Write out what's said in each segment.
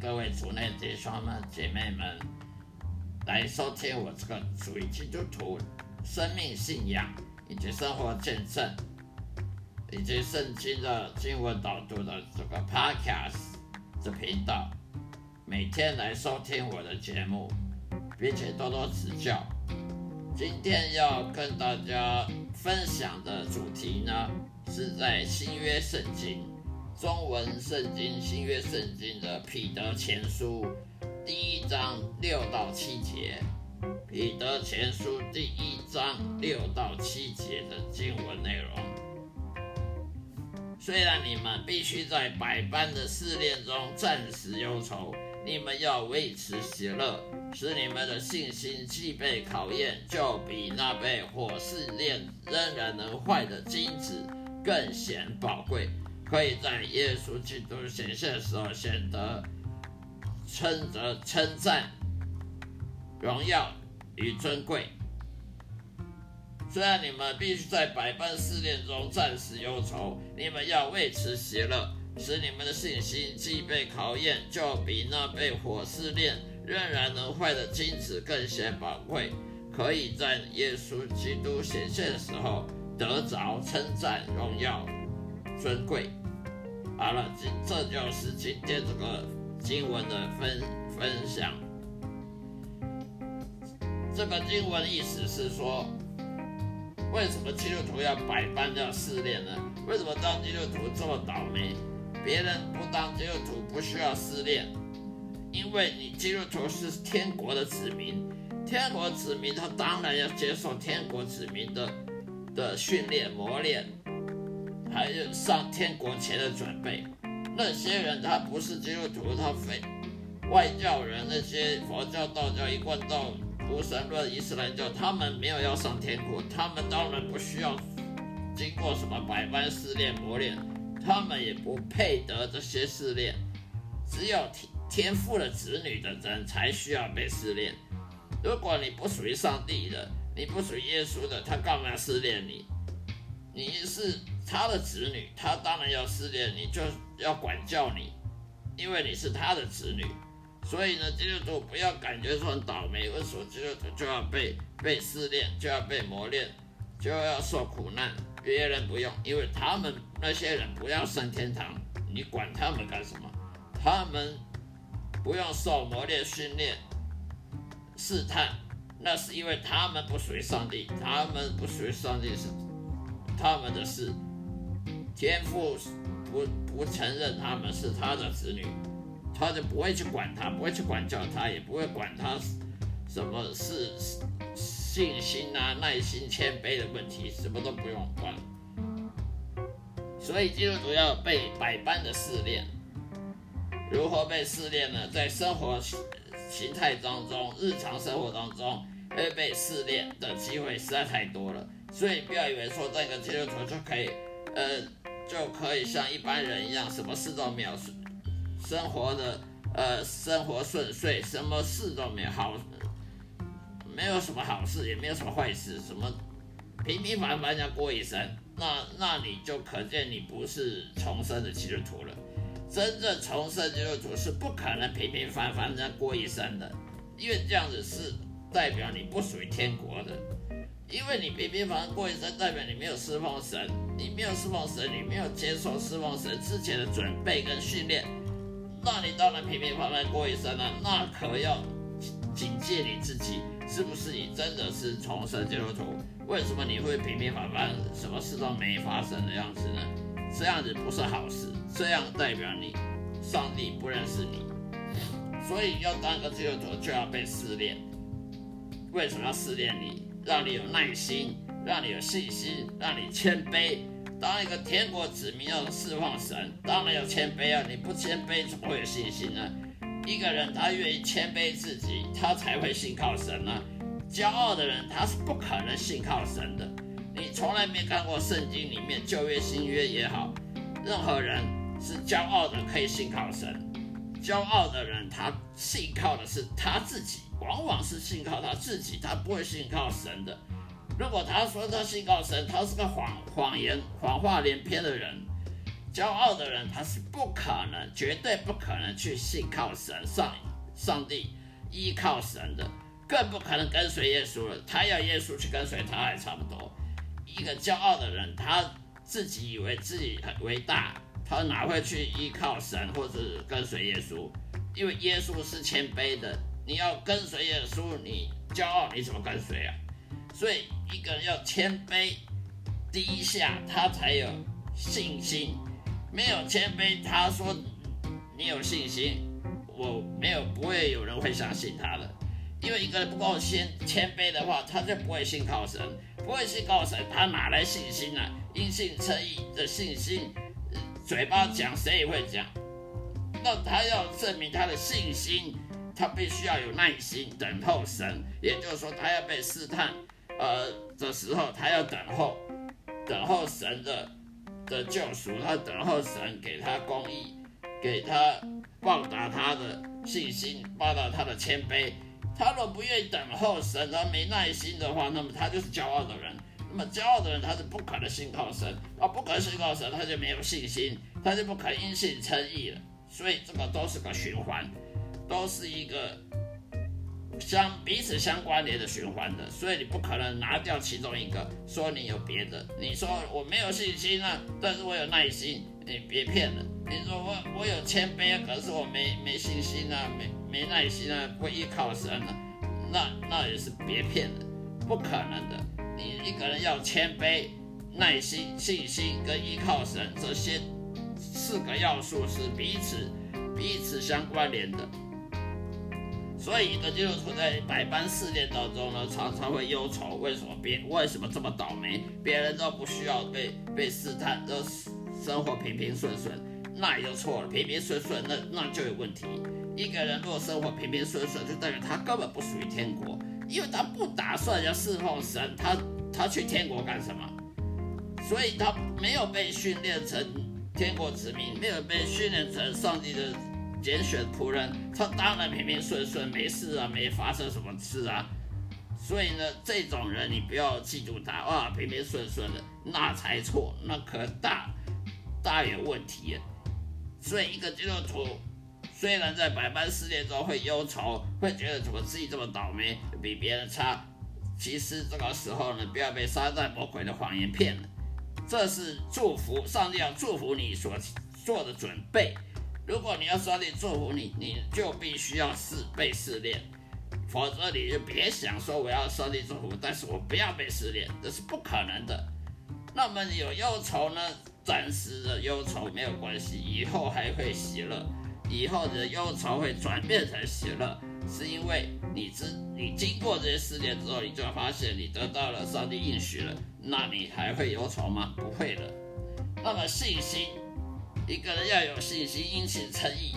各位族内弟兄们、姐妹们来收听我这个属于基督徒生命信仰以及生活见证以及圣经的经文导读的这个 Podcast 这频道，每天来收听我的节目，并且多多指教。今天要跟大家分享的主题呢，是在新约圣经。中文圣经新约圣经的彼得前书第一章六到七节，彼得前书第一章六到七节的经文内容。虽然你们必须在百般的试炼中暂时忧愁，你们要维持喜乐，使你们的信心既被考验，就比那被火试炼仍然能坏的金子更显宝贵。可以在耶稣基督显现的时候显得称得称赞、荣耀与尊贵。虽然你们必须在百般试炼中暂时忧愁，你们要为此喜乐，使你们的信心既被考验，就比那被火试炼仍然能坏的金子更显宝贵。可以在耶稣基督显现的时候得着称赞、荣耀。尊贵，好了，今这就是今天这个经文的分分享。这个经文意思是说，为什么基督徒要百般要试炼呢？为什么当基督徒这么倒霉？别人不当基督徒不需要试炼，因为你基督徒是天国的子民，天国子民他当然要接受天国子民的的训练磨练。还有上天国前的准备，那些人他不是基督徒，他非外教人，那些佛教、道教、一贯道、无神论、伊斯兰教，他们没有要上天国，他们当然不需要经过什么百般试炼磨练，他们也不配得这些试炼，只有天天赋的子女的人才需要被试炼。如果你不属于上帝的，你不属于耶稣的，他干嘛要试炼你？你是。他的子女，他当然要试炼你，就要管教你，因为你是他的子女。所以呢，基督徒不要感觉说很倒霉，为什么基督徒就要被被试炼，就要被磨练，就要受苦难？别人不用，因为他们那些人不要上天堂，你管他们干什么？他们不用受磨练、训练、试探，那是因为他们不属于上帝，他们不属于上帝是他们的事。天父不不承认他们是他的子女，他就不会去管他，不会去管教他，也不会管他什么是信心啊、耐心、谦卑的问题，什么都不用管。所以基督徒要被百般的试炼，如何被试炼呢？在生活形态当中，日常生活当中会被试炼的机会实在太多了，所以不要以为说这个基督徒就可以，呃。就可以像一般人一样，什么事都没有，生活的呃生活顺遂，什么事都没有好，没有什么好事，也没有什么坏事，什么平平凡凡这样过一生，那那你就可见你不是重生的基督徒了。真正重生基督徒是不可能平平凡凡这样过一生的，因为这样子是代表你不属于天国的。因为你平平凡凡过一生，代表你没有侍奉神，你没有侍奉神，你没有接受侍奉神之前的准备跟训练，那你当然平平凡凡过一生了。那可要警戒你自己，是不是你真的是重生基督徒？为什么你会平平凡凡，什么事都没发生的样子呢？这样子不是好事，这样代表你上帝不认识你。所以要当个基督徒就要被试炼。为什么要试炼你？让你有耐心，让你有信心，让你谦卑。当一个天国子民要释放神，当然要谦卑啊！你不谦卑怎么会有信心呢？一个人他愿意谦卑自己，他才会信靠神呢。骄傲的人他是不可能信靠神的。你从来没看过圣经里面旧约新约也好，任何人是骄傲的可以信靠神。骄傲的人他信靠的是他自己。往往是信靠他自己，他不会信靠神的。如果他说他信靠神，他是个谎谎言、谎话连篇的人。骄傲的人他是不可能，绝对不可能去信靠神上上帝，依靠神的，更不可能跟随耶稣了。他要耶稣去跟随他还差不多。一个骄傲的人，他自己以为自己很伟大，他哪会去依靠神或者跟随耶稣？因为耶稣是谦卑的，你要跟随耶稣，你骄傲你怎么跟随啊？所以一个人要谦卑低下，他才有信心。没有谦卑，他说你有信心，我没有不会有人会相信他的。因为一个人不够谦谦卑的话，他就不会信靠神，不会信靠神，他哪来信心呢？因信称义的信心，嘴巴讲谁也会讲。那他要证明他的信心，他必须要有耐心等候神，也就是说，他要被试探，呃的时候，他要等候，等候神的的救赎，他等候神给他公义，给他报答他的信心，报答他的谦卑。他若不愿意等候神，而没耐心的话，那么他就是骄傲的人。那么骄傲的人，他是不可能信靠神，啊，不可能信靠神，他就没有信心，他就不可能因信称义了。所以这个都是个循环，都是一个相彼此相关联的循环的。所以你不可能拿掉其中一个，说你有别的。你说我没有信心啊，但是我有耐心，你别骗了。你说我我有谦卑，可是我没没信心啊，没。没耐心啊，不依靠神了，那那也是别骗了，不可能的。你一个人要谦卑、耐心、信心跟依靠神这些四个要素是彼此彼此相关联的。所以一个基督徒在百般试炼当中呢，常常会忧愁，为什么别为什么这么倒霉？别人都不需要被被试探，都生活平平顺顺，那也就错了。平平顺顺，那那就有问题。一个人如果生活平平顺顺，就代表他根本不属于天国，因为他不打算要侍奉神，他他去天国干什么？所以他没有被训练成天国子民，没有被训练成上帝的拣选仆人，他当然平平顺顺，没事啊，没发生什么事啊。所以呢，这种人你不要嫉妒他，哇，平平顺顺的，那才错，那可大大有问题。所以一个基督徒。虽然在百般试炼中会忧愁，会觉得怎么自己这么倒霉，比别人差，其实这个时候呢，不要被撒旦魔鬼的谎言骗了。这是祝福，上帝要祝福你所做的准备。如果你要上帝祝福你，你就必须要试被试炼，否则你就别想说我要上帝祝福，但是我不要被试炼，这是不可能的。那么有忧愁呢？暂时的忧愁没有关系，以后还会喜乐。以后的忧愁会转变成喜乐，是因为你知你经过这些试炼之后，你就发现你得到了上帝应许了，那你还会忧愁吗？不会的。那么信心，一个人要有信心，因信称义。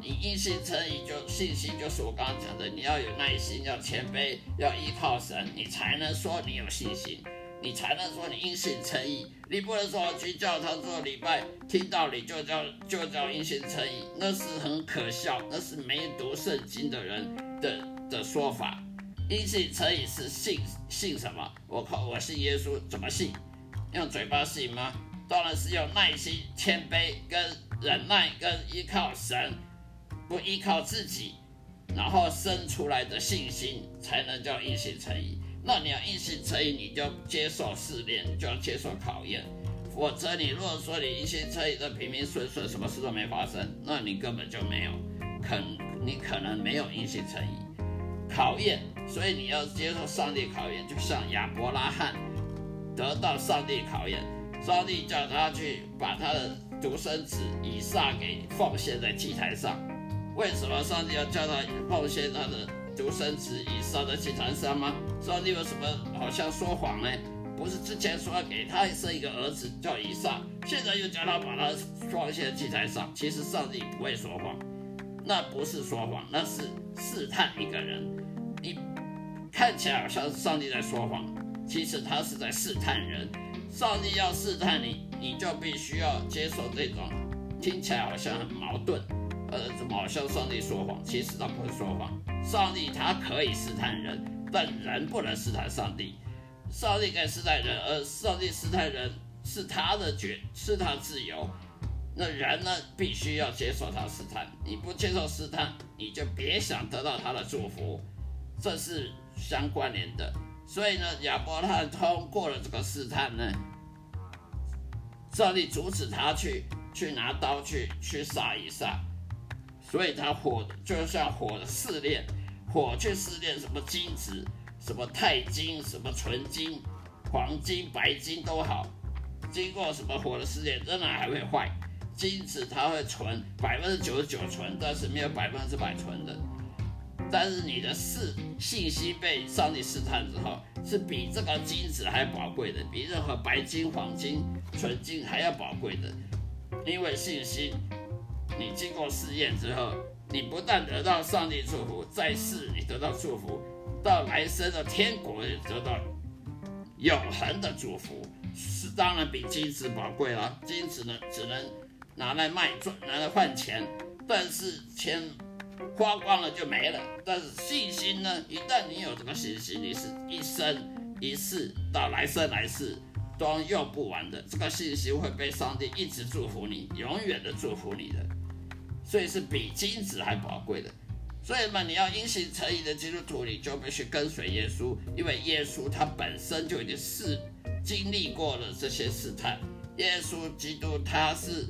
你因信称义，就信心就是我刚刚讲的，你要有耐心，要谦卑，要依靠神，你才能说你有信心。你才能说你因信称义，你不能说去教堂做礼拜听道理就叫就叫因信称义，那是很可笑，那是没读圣经的人的的说法。因信称义是信信什么？我靠，我信耶稣，怎么信？用嘴巴信吗？当然是用耐心、谦卑跟忍耐跟依靠神，不依靠自己，然后生出来的信心才能叫因信称义。那你要硬心诚意，你就接受试炼，就要接受考验。否则，你如果说你一心诚意的平平顺顺，什么事都没发生，那你根本就没有，可你可能没有硬心诚意。考验，所以你要接受上帝考验，就像亚伯拉罕得到上帝考验，上帝叫他去把他的独生子以撒给奉献在祭台上。为什么上帝要叫他奉献他的？独生子以撒的祭坛上吗？上帝为什么好像说谎呢？不是之前说要给他生一个儿子叫以撒，现在又叫他把他放在祭坛上？其实上帝不会说谎，那不是说谎，那是试探一个人。你看起来好像上帝在说谎，其实他是在试探人。上帝要试探你，你就必须要接受这种听起来好像很矛盾，呃，怎么好像上帝说谎？其实他不会说谎。上帝他可以试探人，但人不能试探上帝。上帝可以试探人，而上帝试探人是他的决，是他自由。那人呢，必须要接受他试探。你不接受试探，你就别想得到他的祝福，这是相关联的。所以呢，亚伯拉罕通过了这个试探呢，上帝阻止他去去拿刀去去杀一杀，所以他火就像火的试炼，火去试炼什么金子，什么钛金，什么纯金、黄金、白金都好，经过什么火的试炼，仍然还会坏。金子它会纯百分之九十九纯，但是没有百分之百纯的。但是你的试信息被上帝试探之后，是比这个金子还宝贵的，比任何白金、黄金、纯金还要宝贵的。因为信心，你经过试验之后，你不但得到上帝祝福，再试你得到祝福，到来生的天国也得到永恒的祝福，是当然比金子宝贵了。金子呢，只能。拿来卖赚，拿来换钱，但是钱花光了就没了。但是信心呢？一旦你有这个信心，你是一生一世到来生来世都用不完的。这个信心会被上帝。一直祝福你，永远的祝福你的。所以是比金子还宝贵的。所以嘛，你要因信成义的基督徒，你就必须跟随耶稣，因为耶稣他本身就已经是经历过了这些试探。耶稣基督他是。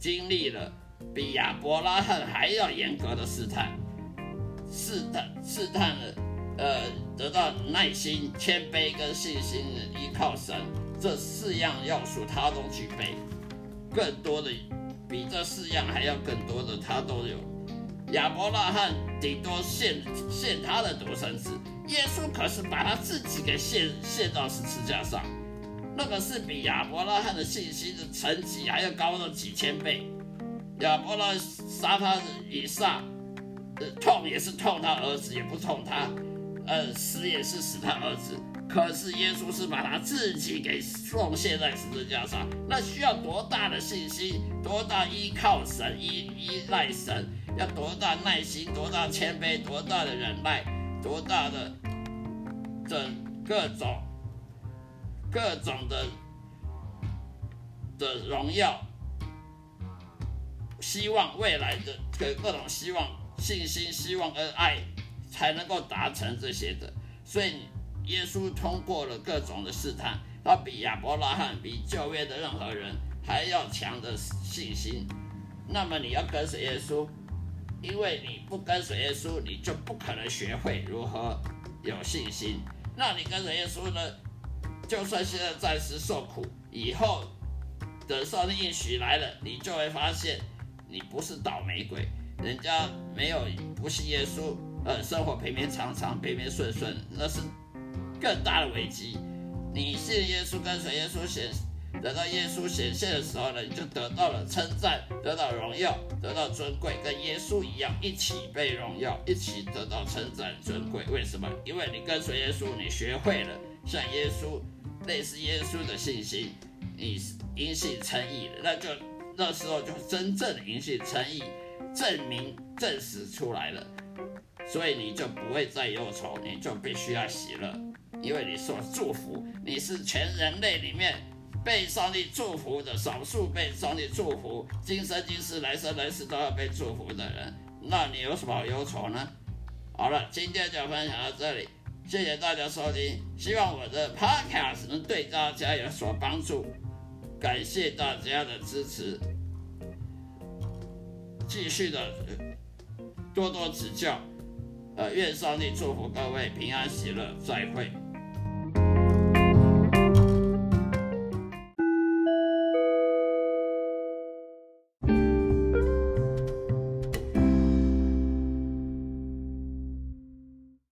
经历了比亚伯拉罕还要严格的试探，试探试探了，呃，得到耐心、谦卑跟信心的，依靠神这四样要素他都具备，更多的比这四样还要更多的他都有。亚伯拉罕顶多献献他的独生子，耶稣可是把他自己给献献到十字架上。那个是比亚伯拉罕的信心的层级还要高了几千倍。亚伯拉杀他以撒，呃，痛也是痛他儿子，也不痛他，呃，死也是死他儿子。可是耶稣是把他自己给奉献在十字架上，那需要多大的信心，多大依靠神、依依赖神，要多大耐心，多大谦卑，多大的忍耐，多大的这各种。各种的的荣耀，希望未来的各各种希望、信心、希望恩爱，才能够达成这些的。所以耶稣通过了各种的试探，他比亚伯拉罕、比旧约的任何人还要强的信心。那么你要跟随耶稣，因为你不跟随耶稣，你就不可能学会如何有信心。那你跟随耶稣呢？就算现在暂时受苦，以后等上帝应许来了，你就会发现你不是倒霉鬼。人家没有不信耶稣，呃，生活平平常常、平平顺顺，那是更大的危机。你信耶稣，跟随耶稣显，等到耶稣显现的时候呢，你就得到了称赞，得到荣耀，得到尊贵，跟耶稣一样，一起被荣耀，一起得到称赞、尊贵。为什么？因为你跟随耶稣，你学会了像耶稣。类似耶稣的信心，你因信称义了，那就那时候就真正的因信称义，证明证实出来了，所以你就不会再忧愁，你就必须要喜乐，因为你受祝福，你是全人类里面被上帝祝福的少数被上帝祝福，今生今世来生来世都要被祝福的人，那你有什么好忧愁呢？好了，今天就分享到这里。谢谢大家收听，希望我的 podcast 能对大家有所帮助。感谢大家的支持，继续的多多指教。呃，愿上帝祝福各位平安喜乐，再会。